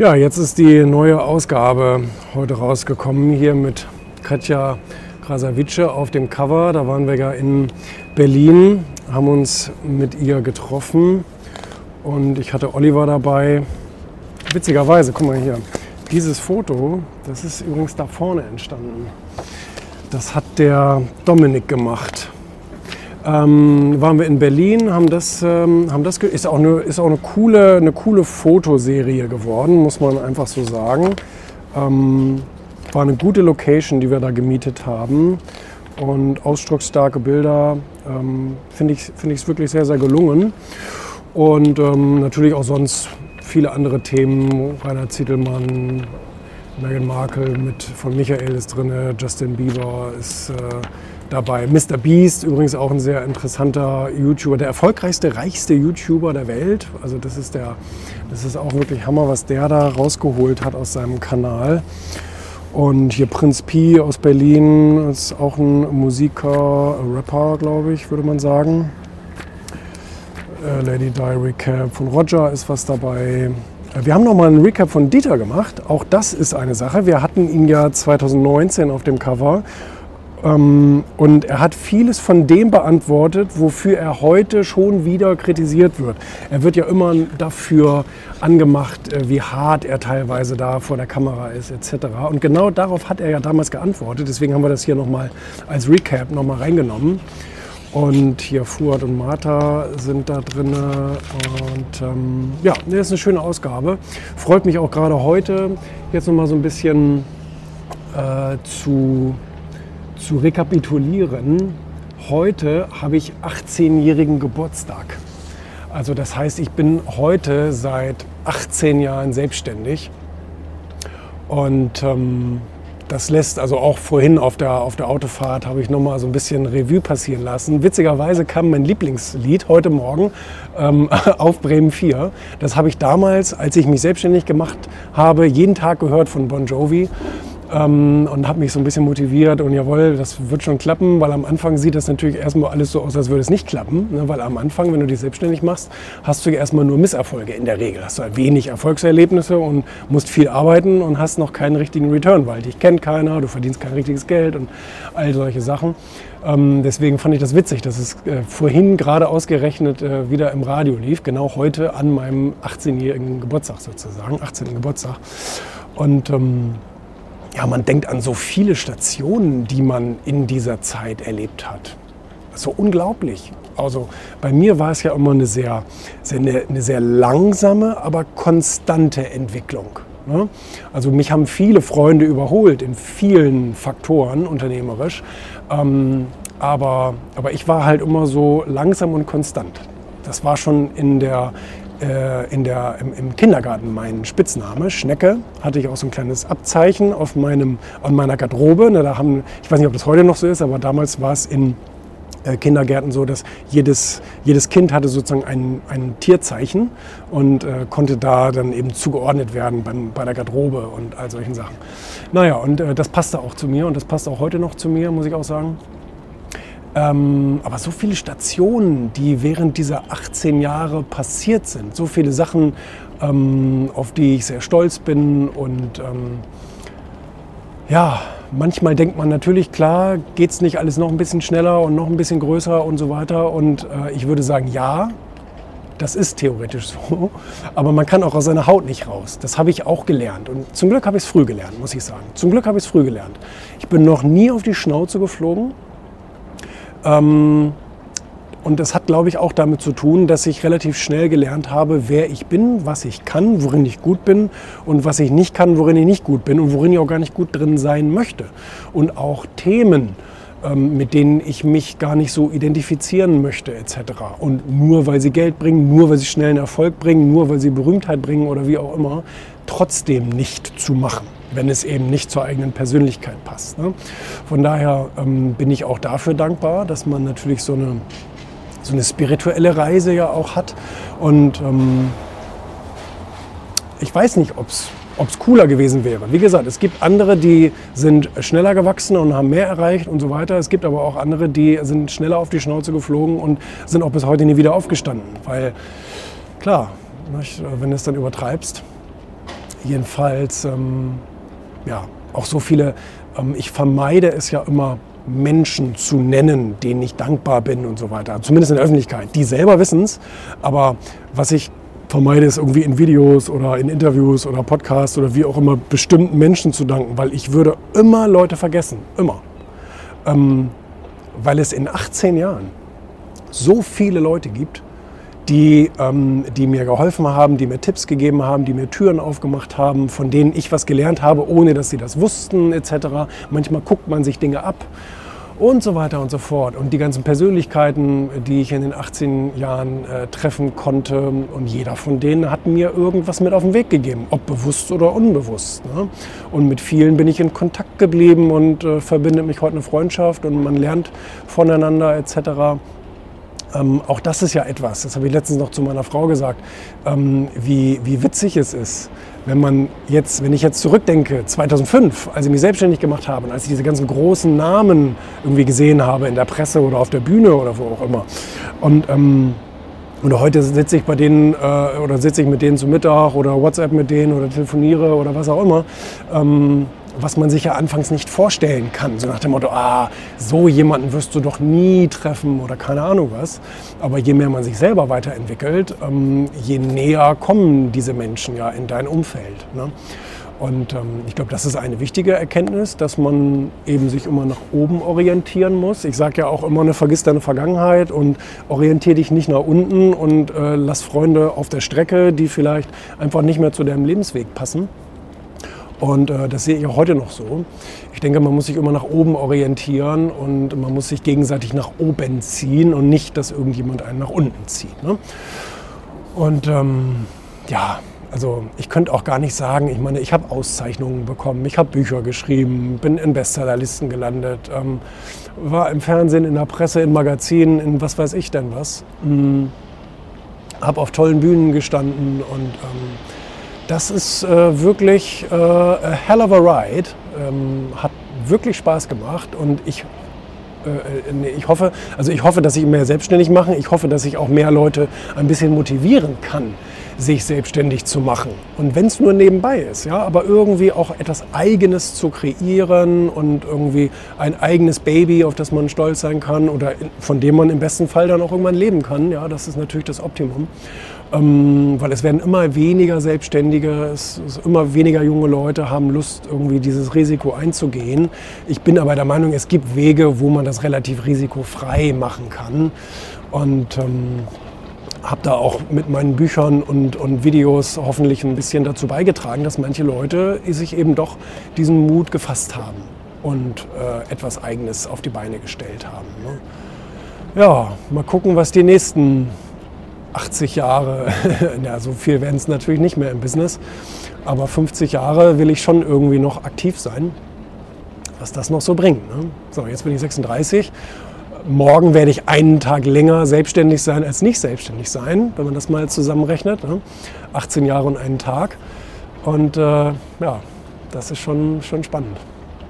Ja, jetzt ist die neue Ausgabe heute rausgekommen hier mit Katja Krasavice auf dem Cover. Da waren wir ja in Berlin, haben uns mit ihr getroffen und ich hatte Oliver dabei. Witzigerweise, guck mal hier, dieses Foto, das ist übrigens da vorne entstanden. Das hat der Dominik gemacht. Ähm, waren wir in Berlin, haben das, ähm, haben das ist auch, eine, ist auch eine, coole, eine coole Fotoserie geworden, muss man einfach so sagen. Ähm, war eine gute Location, die wir da gemietet haben und ausdrucksstarke Bilder. Ähm, Finde ich es find wirklich sehr, sehr gelungen. Und ähm, natürlich auch sonst viele andere Themen. Rainer Zietelmann, Meghan Markle mit von Michael ist drin, Justin Bieber ist äh, dabei. Mr. Beast, übrigens auch ein sehr interessanter YouTuber, der erfolgreichste, reichste YouTuber der Welt. Also das ist, der, das ist auch wirklich Hammer, was der da rausgeholt hat aus seinem Kanal. Und hier Prinz Pi aus Berlin ist auch ein Musiker, Rapper, glaube ich, würde man sagen. Äh, Lady Di Recap von Roger ist was dabei. Äh, wir haben noch mal einen Recap von Dieter gemacht. Auch das ist eine Sache. Wir hatten ihn ja 2019 auf dem Cover und er hat vieles von dem beantwortet, wofür er heute schon wieder kritisiert wird. Er wird ja immer dafür angemacht, äh, wie hart er teilweise da vor der Kamera ist etc. Und genau darauf hat er ja damals geantwortet. Deswegen haben wir das hier nochmal als Recap nochmal reingenommen. Und hier Fuad und Martha sind da drin. Und ähm, ja, das ist eine schöne Ausgabe. Freut mich auch gerade heute, jetzt nochmal so ein bisschen äh, zu zu rekapitulieren, heute habe ich 18-jährigen Geburtstag. Also das heißt, ich bin heute seit 18 Jahren selbstständig. Und ähm, das lässt also auch vorhin auf der, auf der Autofahrt habe ich nochmal so ein bisschen Revue passieren lassen. Witzigerweise kam mein Lieblingslied heute Morgen ähm, auf Bremen 4. Das habe ich damals, als ich mich selbstständig gemacht habe, jeden Tag gehört von Bon Jovi ähm, und habe mich so ein bisschen motiviert und jawohl, das wird schon klappen, weil am Anfang sieht das natürlich erstmal alles so aus, als würde es nicht klappen, ne? weil am Anfang, wenn du dich selbstständig machst, hast du erstmal nur Misserfolge in der Regel. Hast du halt wenig Erfolgserlebnisse und musst viel arbeiten und hast noch keinen richtigen Return, weil dich kennt keiner, du verdienst kein richtiges Geld und all solche Sachen. Ähm, deswegen fand ich das witzig, dass es äh, vorhin gerade ausgerechnet äh, wieder im Radio lief, genau heute an meinem 18-jährigen Geburtstag sozusagen, 18. Geburtstag. Und ähm, ja, man denkt an so viele Stationen, die man in dieser Zeit erlebt hat. So unglaublich. Also bei mir war es ja immer eine sehr, sehr, eine, eine sehr langsame, aber konstante Entwicklung. Ne? Also mich haben viele Freunde überholt in vielen Faktoren unternehmerisch. Ähm, aber, aber ich war halt immer so langsam und konstant. Das war schon in der, äh, in der, im, im, Kindergarten mein Spitzname. Schnecke hatte ich auch so ein kleines Abzeichen auf meinem, an meiner Garderobe. Ne, da haben, ich weiß nicht, ob das heute noch so ist, aber damals war es in äh, Kindergärten so, dass jedes, jedes Kind hatte sozusagen ein, ein Tierzeichen und äh, konnte da dann eben zugeordnet werden beim, bei der Garderobe und all solchen Sachen. Naja, und äh, das passte auch zu mir und das passt auch heute noch zu mir, muss ich auch sagen. Ähm, aber so viele Stationen, die während dieser 18 Jahre passiert sind, so viele Sachen, ähm, auf die ich sehr stolz bin und ähm, ja, manchmal denkt man natürlich, klar, geht es nicht alles noch ein bisschen schneller und noch ein bisschen größer und so weiter. Und äh, ich würde sagen, ja, das ist theoretisch so. Aber man kann auch aus seiner Haut nicht raus. Das habe ich auch gelernt. Und zum Glück habe ich es früh gelernt, muss ich sagen. Zum Glück habe ich es früh gelernt. Ich bin noch nie auf die Schnauze geflogen. Ähm, und das hat, glaube ich, auch damit zu tun, dass ich relativ schnell gelernt habe, wer ich bin, was ich kann, worin ich gut bin und was ich nicht kann, worin ich nicht gut bin und worin ich auch gar nicht gut drin sein möchte. Und auch Themen, mit denen ich mich gar nicht so identifizieren möchte etc. Und nur weil sie Geld bringen, nur weil sie schnellen Erfolg bringen, nur weil sie Berühmtheit bringen oder wie auch immer, trotzdem nicht zu machen wenn es eben nicht zur eigenen Persönlichkeit passt. Ne? Von daher ähm, bin ich auch dafür dankbar, dass man natürlich so eine, so eine spirituelle Reise ja auch hat. Und ähm, ich weiß nicht, ob es cooler gewesen wäre. Wie gesagt, es gibt andere, die sind schneller gewachsen und haben mehr erreicht und so weiter. Es gibt aber auch andere, die sind schneller auf die Schnauze geflogen und sind auch bis heute nie wieder aufgestanden. Weil klar, wenn du es dann übertreibst, jedenfalls ähm, ja, auch so viele, ähm, ich vermeide es ja immer, Menschen zu nennen, denen ich dankbar bin und so weiter. Zumindest in der Öffentlichkeit. Die selber wissen es, aber was ich vermeide es irgendwie in Videos oder in Interviews oder Podcasts oder wie auch immer bestimmten Menschen zu danken, weil ich würde immer Leute vergessen, immer. Ähm, weil es in 18 Jahren so viele Leute gibt, die, ähm, die mir geholfen haben, die mir Tipps gegeben haben, die mir Türen aufgemacht haben, von denen ich was gelernt habe, ohne dass sie das wussten etc. Manchmal guckt man sich Dinge ab und so weiter und so fort. Und die ganzen Persönlichkeiten, die ich in den 18 Jahren äh, treffen konnte, und jeder von denen hat mir irgendwas mit auf den Weg gegeben, ob bewusst oder unbewusst. Ne? Und mit vielen bin ich in Kontakt geblieben und äh, verbindet mich heute eine Freundschaft und man lernt voneinander etc. Ähm, auch das ist ja etwas, das habe ich letztens noch zu meiner Frau gesagt, ähm, wie, wie witzig es ist, wenn man jetzt, wenn ich jetzt zurückdenke, 2005, als ich mich selbstständig gemacht habe und als ich diese ganzen großen Namen irgendwie gesehen habe in der Presse oder auf der Bühne oder wo auch immer. Und ähm, oder heute sitze ich bei denen äh, oder sitze ich mit denen zu Mittag oder WhatsApp mit denen oder telefoniere oder was auch immer. Was man sich ja anfangs nicht vorstellen kann. So nach dem Motto, ah, so jemanden wirst du doch nie treffen oder keine Ahnung was. Aber je mehr man sich selber weiterentwickelt, ähm, je näher kommen diese Menschen ja in dein Umfeld. Ne? Und ähm, ich glaube, das ist eine wichtige Erkenntnis, dass man eben sich immer nach oben orientieren muss. Ich sage ja auch immer, ne, vergiss deine Vergangenheit und orientiere dich nicht nach unten und äh, lass Freunde auf der Strecke, die vielleicht einfach nicht mehr zu deinem Lebensweg passen. Und äh, das sehe ich auch heute noch so. Ich denke, man muss sich immer nach oben orientieren und man muss sich gegenseitig nach oben ziehen und nicht, dass irgendjemand einen nach unten zieht. Ne? Und ähm, ja, also ich könnte auch gar nicht sagen, ich meine, ich habe Auszeichnungen bekommen, ich habe Bücher geschrieben, bin in Bestsellerlisten gelandet, ähm, war im Fernsehen, in der Presse, in Magazinen, in was weiß ich denn was. Mhm. Habe auf tollen Bühnen gestanden und ähm, das ist äh, wirklich äh, a hell of a ride. Ähm, hat wirklich Spaß gemacht und ich, äh, nee, ich hoffe, also ich hoffe, dass ich mehr selbstständig mache. Ich hoffe, dass ich auch mehr Leute ein bisschen motivieren kann, sich selbstständig zu machen. Und wenn es nur nebenbei ist, ja, aber irgendwie auch etwas Eigenes zu kreieren und irgendwie ein eigenes Baby, auf das man stolz sein kann oder von dem man im besten Fall dann auch irgendwann leben kann, ja, das ist natürlich das Optimum. Ähm, weil es werden immer weniger Selbstständige, es, es, immer weniger junge Leute haben Lust, irgendwie dieses Risiko einzugehen. Ich bin aber der Meinung, es gibt Wege, wo man das relativ risikofrei machen kann. Und ähm, habe da auch mit meinen Büchern und, und Videos hoffentlich ein bisschen dazu beigetragen, dass manche Leute sich eben doch diesen Mut gefasst haben und äh, etwas Eigenes auf die Beine gestellt haben. Ne? Ja, mal gucken, was die nächsten 80 Jahre, ja, so viel werden es natürlich nicht mehr im Business, aber 50 Jahre will ich schon irgendwie noch aktiv sein, was das noch so bringt. Ne? So, jetzt bin ich 36. Morgen werde ich einen Tag länger selbstständig sein als nicht selbstständig sein, wenn man das mal zusammenrechnet. Ne? 18 Jahre und einen Tag. Und äh, ja, das ist schon, schon spannend.